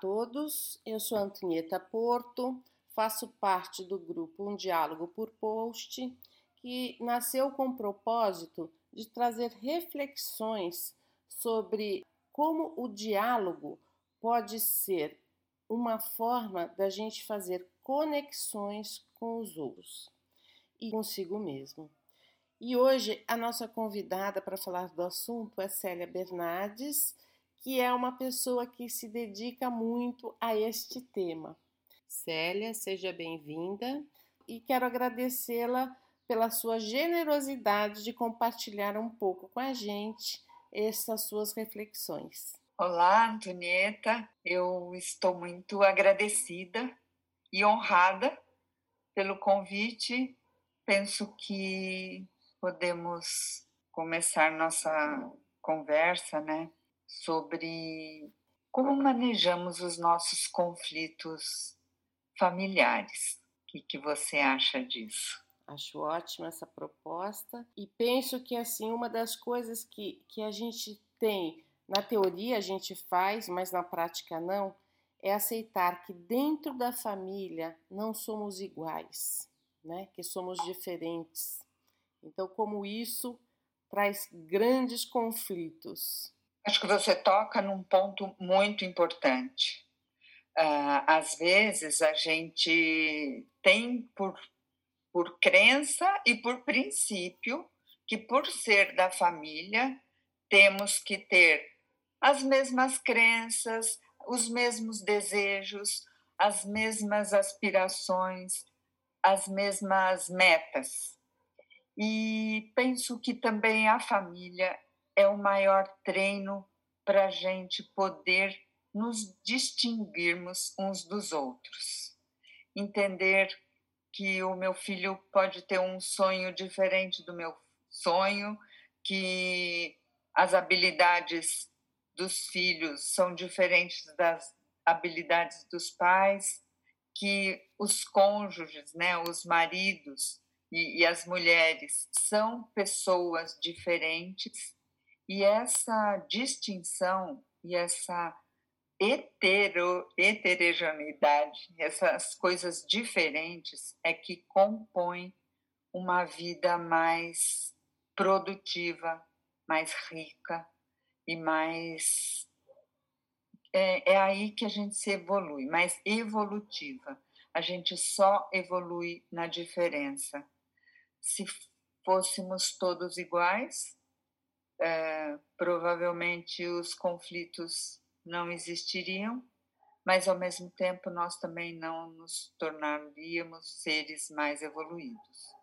todos, eu sou Antonieta Porto, faço parte do grupo Um Diálogo por Post, que nasceu com o propósito de trazer reflexões sobre como o diálogo pode ser uma forma da gente fazer conexões com os outros e consigo mesmo. E hoje a nossa convidada para falar do assunto é Célia Bernardes, que é uma pessoa que se dedica muito a este tema. Célia, seja bem-vinda e quero agradecê-la pela sua generosidade de compartilhar um pouco com a gente essas suas reflexões. Olá, Antonieta. Eu estou muito agradecida e honrada pelo convite. Penso que podemos começar nossa conversa, né, sobre como manejamos os nossos conflitos familiares. O que, que você acha disso? Acho ótima essa proposta e penso que assim uma das coisas que, que a gente tem na teoria a gente faz, mas na prática não, é aceitar que dentro da família não somos iguais, né? Que somos diferentes. Então, como isso traz grandes conflitos. Acho que você toca num ponto muito importante. Uh, às vezes a gente tem por, por crença e por princípio que por ser da família temos que ter as mesmas crenças, os mesmos desejos, as mesmas aspirações, as mesmas metas. E penso que também a família é o maior treino para a gente poder nos distinguirmos uns dos outros. Entender que o meu filho pode ter um sonho diferente do meu sonho, que as habilidades dos filhos são diferentes das habilidades dos pais, que os cônjuges, né, os maridos e, e as mulheres são pessoas diferentes e essa distinção e essa hetero, heterogeneidade, essas coisas diferentes é que compõem uma vida mais produtiva, mais rica e mais. É, é aí que a gente se evolui, mais evolutiva. A gente só evolui na diferença. Se fôssemos todos iguais, é, provavelmente os conflitos não existiriam, mas ao mesmo tempo nós também não nos tornaríamos seres mais evoluídos.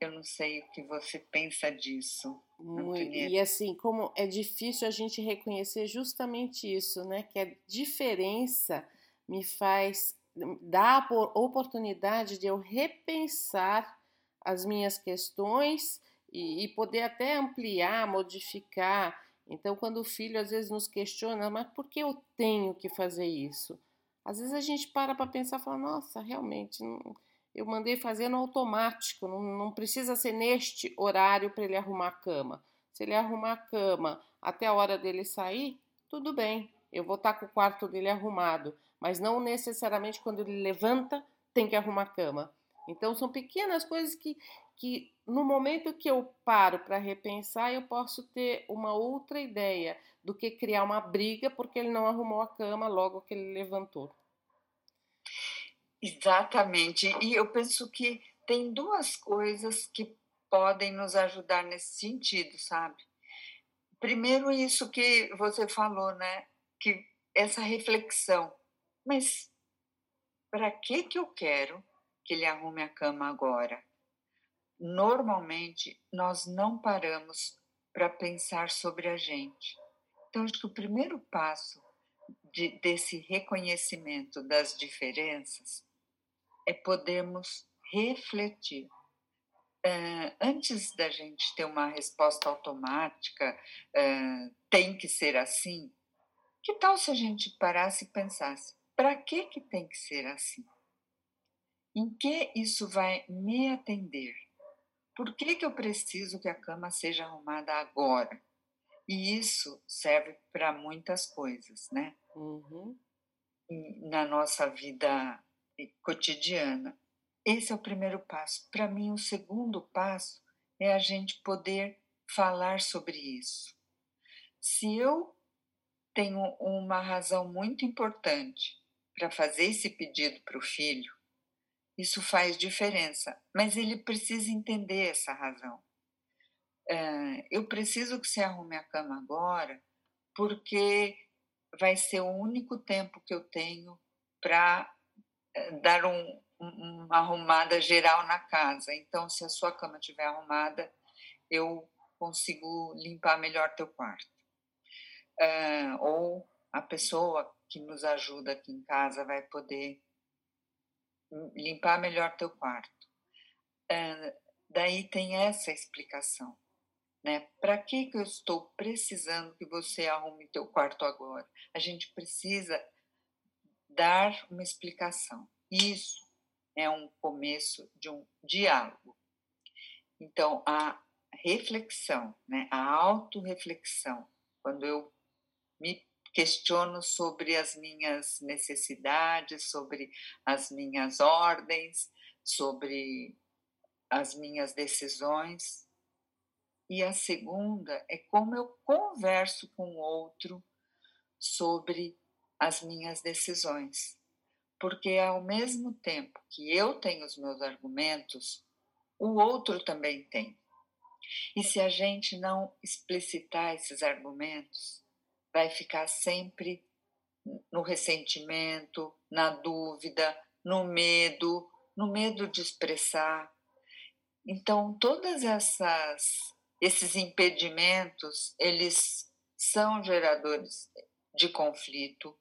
Eu não sei o que você pensa disso. Muito, e assim, como é difícil a gente reconhecer justamente isso, né? Que a diferença me faz dá a oportunidade de eu repensar as minhas questões e, e poder até ampliar, modificar. Então, quando o filho às vezes nos questiona, mas por que eu tenho que fazer isso? Às vezes a gente para para pensar e fala, nossa, realmente, não, eu mandei fazer no automático, não, não precisa ser neste horário para ele arrumar a cama. Se ele arrumar a cama até a hora dele sair, tudo bem, eu vou estar tá com o quarto dele arrumado, mas não necessariamente quando ele levanta tem que arrumar a cama. Então são pequenas coisas que, que no momento que eu paro para repensar, eu posso ter uma outra ideia do que criar uma briga porque ele não arrumou a cama logo que ele levantou. Exatamente. E eu penso que tem duas coisas que podem nos ajudar nesse sentido, sabe? Primeiro, isso que você falou, né? Que essa reflexão. Mas para que que eu quero que ele arrume a cama agora? Normalmente nós não paramos para pensar sobre a gente. Então, acho que o primeiro passo de, desse reconhecimento das diferenças é podermos refletir. Uh, antes da gente ter uma resposta automática, uh, tem que ser assim, que tal se a gente parasse e pensasse: para que, que tem que ser assim? Em que isso vai me atender? Por que, que eu preciso que a cama seja arrumada agora? E isso serve para muitas coisas, né? Uhum. Na nossa vida cotidiana. Esse é o primeiro passo. Para mim, o segundo passo é a gente poder falar sobre isso. Se eu tenho uma razão muito importante para fazer esse pedido para o filho, isso faz diferença, mas ele precisa entender essa razão. É, eu preciso que você arrume a cama agora, porque vai ser o único tempo que eu tenho para é, dar um, uma arrumada geral na casa. Então, se a sua cama estiver arrumada, eu consigo limpar melhor teu quarto. É, ou a pessoa que nos ajuda aqui em casa vai poder limpar melhor teu quarto. É, daí tem essa explicação. Né? Para que, que eu estou precisando que você arrume teu quarto agora? A gente precisa dar uma explicação. Isso é um começo de um diálogo. Então, a reflexão, né? a autorreflexão, quando eu me questiono sobre as minhas necessidades, sobre as minhas ordens, sobre as minhas decisões. E a segunda é como eu converso com o outro sobre as minhas decisões. Porque ao mesmo tempo que eu tenho os meus argumentos, o outro também tem. E se a gente não explicitar esses argumentos, vai ficar sempre no ressentimento, na dúvida, no medo, no medo de expressar. Então, todas essas esses impedimentos, eles são geradores de conflito.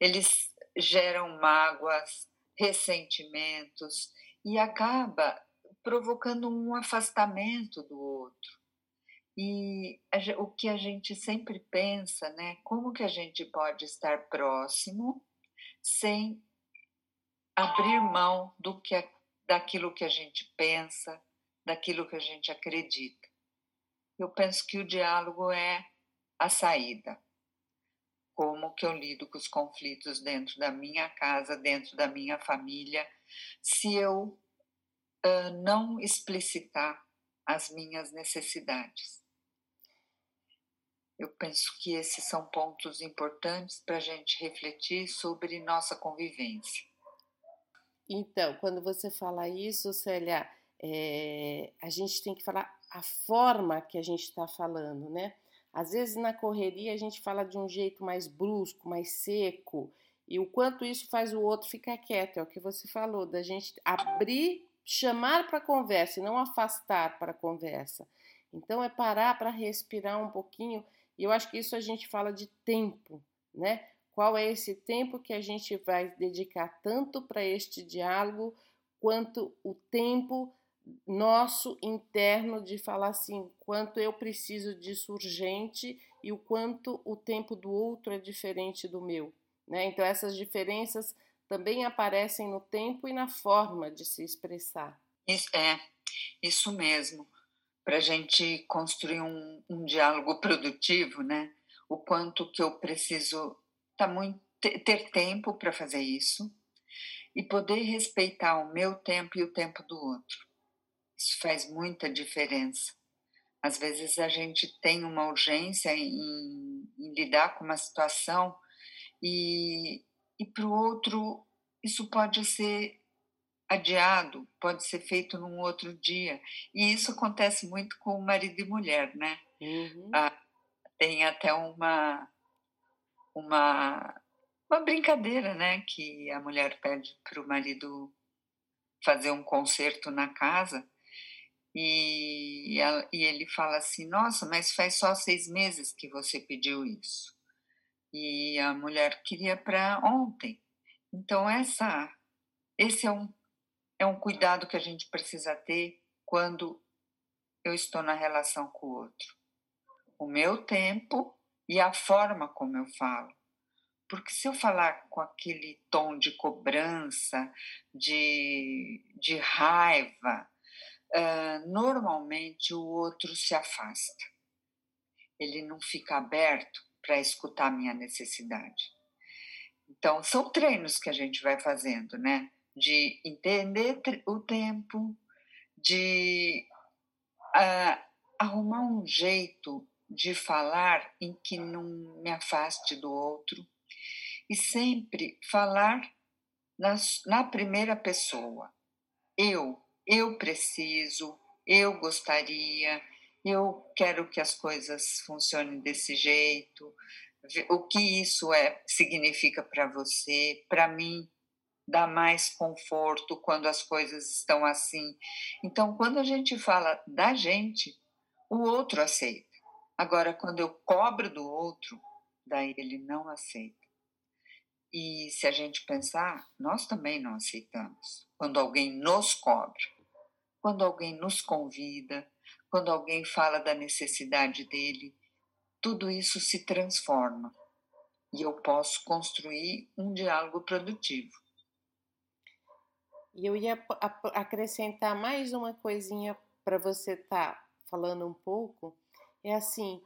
Eles geram mágoas, ressentimentos e acaba provocando um afastamento do outro. E a, o que a gente sempre pensa, né? Como que a gente pode estar próximo sem abrir mão do que daquilo que a gente pensa, daquilo que a gente acredita. Eu penso que o diálogo é a saída. Como que eu lido com os conflitos dentro da minha casa, dentro da minha família, se eu uh, não explicitar as minhas necessidades. Eu penso que esses são pontos importantes para a gente refletir sobre nossa convivência. Então, quando você fala isso, Célia, é, a gente tem que falar a forma que a gente está falando, né? Às vezes na correria a gente fala de um jeito mais brusco, mais seco, e o quanto isso faz o outro ficar quieto, é o que você falou, da gente abrir, chamar para conversa e não afastar para conversa. Então é parar para respirar um pouquinho e eu acho que isso a gente fala de tempo, né? Qual é esse tempo que a gente vai dedicar tanto para este diálogo, quanto o tempo nosso interno de falar assim, quanto eu preciso disso urgente e o quanto o tempo do outro é diferente do meu, né? Então essas diferenças também aparecem no tempo e na forma de se expressar. Isso, é, isso mesmo para a gente construir um, um, diálogo produtivo, né? O quanto que eu preciso tá muito, ter tempo para fazer isso e poder respeitar o meu tempo e o tempo do outro. Isso faz muita diferença. Às vezes a gente tem uma urgência em, em lidar com uma situação e, e para o outro isso pode ser adiado, pode ser feito num outro dia. E isso acontece muito com marido e mulher, né? Uhum. Ah, tem até uma, uma, uma brincadeira, né? Que a mulher pede para o marido fazer um concerto na casa e, ela, e ele fala assim: Nossa, mas faz só seis meses que você pediu isso. E a mulher queria para ontem. Então, essa, esse é um é um cuidado que a gente precisa ter quando eu estou na relação com o outro. O meu tempo e a forma como eu falo. Porque se eu falar com aquele tom de cobrança, de, de raiva, uh, normalmente o outro se afasta. ele não fica aberto para escutar minha necessidade. Então, são treinos que a gente vai fazendo, né? De entender o tempo, de uh, arrumar um jeito de falar em que não me afaste do outro e sempre falar na, na primeira pessoa. Eu, eu preciso, eu gostaria, eu quero que as coisas funcionem desse jeito, o que isso é significa para você, para mim dá mais conforto quando as coisas estão assim. Então, quando a gente fala da gente, o outro aceita. Agora, quando eu cobro do outro, daí ele não aceita. E se a gente pensar, nós também não aceitamos. Quando alguém nos cobra, quando alguém nos convida, quando alguém fala da necessidade dele, tudo isso se transforma e eu posso construir um diálogo produtivo. E eu ia acrescentar mais uma coisinha para você estar tá falando um pouco, é assim,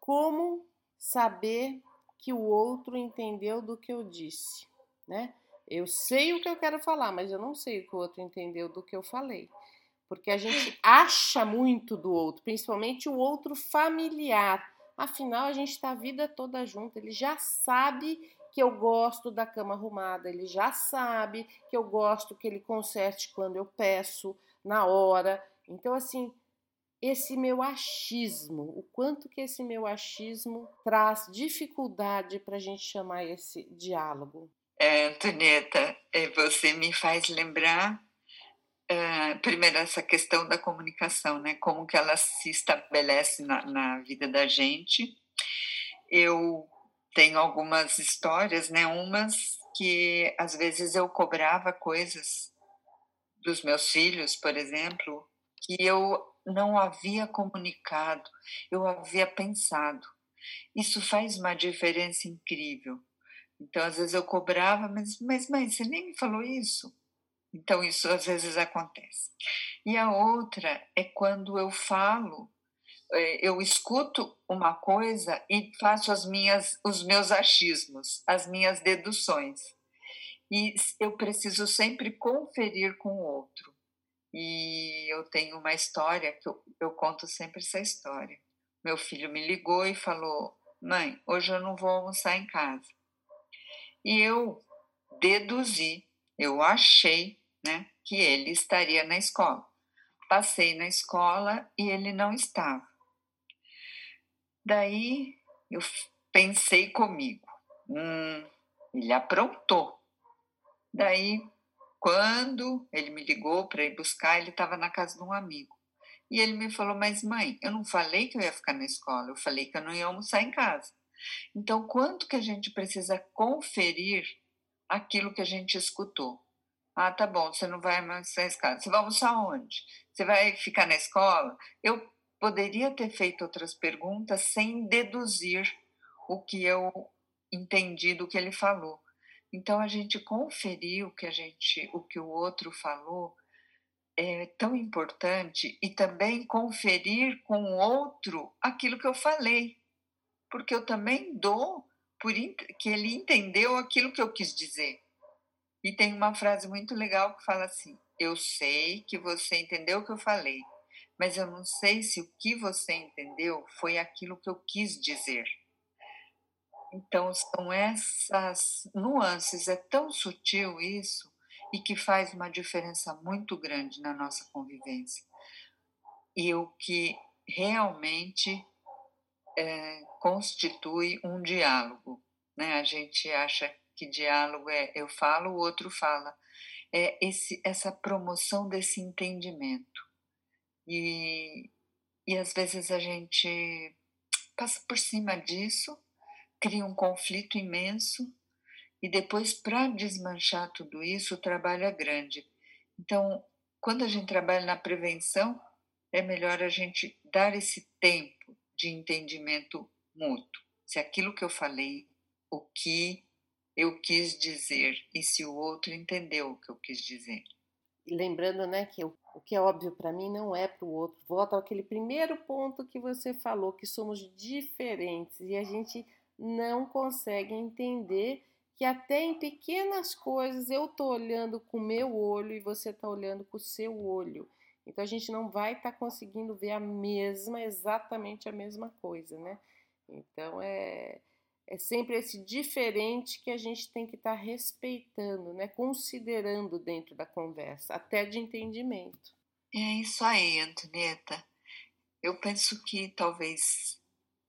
como saber que o outro entendeu do que eu disse, né? Eu sei o que eu quero falar, mas eu não sei o que o outro entendeu do que eu falei porque a gente acha muito do outro, principalmente o outro familiar. Afinal, a gente está a vida toda junto, ele já sabe que eu gosto da cama arrumada, ele já sabe que eu gosto que ele conserte quando eu peço, na hora. Então, assim, esse meu achismo, o quanto que esse meu achismo traz dificuldade para a gente chamar esse diálogo. É, Antonieta, é, você me faz lembrar é, primeiro essa questão da comunicação, né? Como que ela se estabelece na, na vida da gente. Eu tenho algumas histórias, né? Umas que às vezes eu cobrava coisas dos meus filhos, por exemplo, que eu não havia comunicado, eu havia pensado. Isso faz uma diferença incrível. Então, às vezes eu cobrava, mas, mas mãe, você nem me falou isso. Então, isso às vezes acontece. E a outra é quando eu falo, eu escuto uma coisa e faço as minhas, os meus achismos, as minhas deduções. E eu preciso sempre conferir com o outro. E eu tenho uma história que eu, eu conto sempre essa história. Meu filho me ligou e falou: Mãe, hoje eu não vou almoçar em casa. E eu deduzi, eu achei né, que ele estaria na escola. Passei na escola e ele não estava. Daí eu pensei comigo, hum, ele aprontou. Daí, quando ele me ligou para ir buscar, ele estava na casa de um amigo. E ele me falou: Mas mãe, eu não falei que eu ia ficar na escola, eu falei que eu não ia almoçar em casa. Então, quanto que a gente precisa conferir aquilo que a gente escutou? Ah, tá bom, você não vai mais na escola. Você vai almoçar onde? Você vai ficar na escola? Eu poderia ter feito outras perguntas sem deduzir o que eu entendi do que ele falou. Então a gente conferir o que a gente, o que o outro falou é tão importante e também conferir com o outro aquilo que eu falei, porque eu também dou por que ele entendeu aquilo que eu quis dizer. E tem uma frase muito legal que fala assim: Eu sei que você entendeu o que eu falei, mas eu não sei se o que você entendeu foi aquilo que eu quis dizer. Então, são essas nuances, é tão sutil isso e que faz uma diferença muito grande na nossa convivência. E o que realmente é, constitui um diálogo. Né? A gente acha que diálogo é eu falo, o outro fala. É esse, essa promoção desse entendimento. E, e às vezes a gente passa por cima disso, cria um conflito imenso, e depois, para desmanchar tudo isso, o trabalho é grande. Então, quando a gente trabalha na prevenção, é melhor a gente dar esse tempo de entendimento mútuo. Se aquilo que eu falei, o que eu quis dizer e se o outro entendeu o que eu quis dizer. Lembrando, né, que o, o que é óbvio para mim não é para o outro. Volta àquele primeiro ponto que você falou, que somos diferentes e a gente não consegue entender que até em pequenas coisas eu tô olhando com o meu olho e você tá olhando com o seu olho. Então a gente não vai estar tá conseguindo ver a mesma, exatamente a mesma coisa, né? Então é, é sempre esse diferente que a gente tem que estar tá respeitando, né? Considerando dentro da conversa, até de entendimento. É isso aí, Antonieta. Eu penso que talvez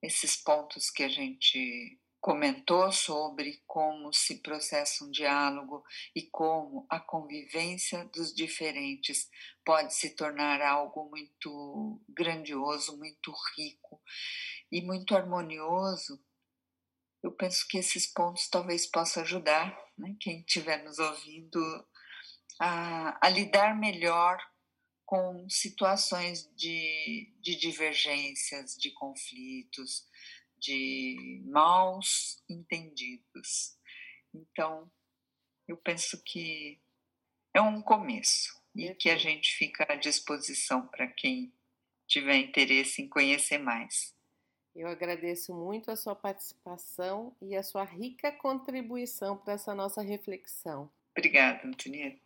esses pontos que a gente comentou sobre como se processa um diálogo e como a convivência dos diferentes pode se tornar algo muito grandioso, muito rico e muito harmonioso. Eu penso que esses pontos talvez possam ajudar né, quem estiver nos ouvindo a, a lidar melhor com situações de, de divergências, de conflitos, de maus entendidos. Então, eu penso que é um começo e que a gente fica à disposição para quem tiver interesse em conhecer mais. Eu agradeço muito a sua participação e a sua rica contribuição para essa nossa reflexão. Obrigada, Antonieta.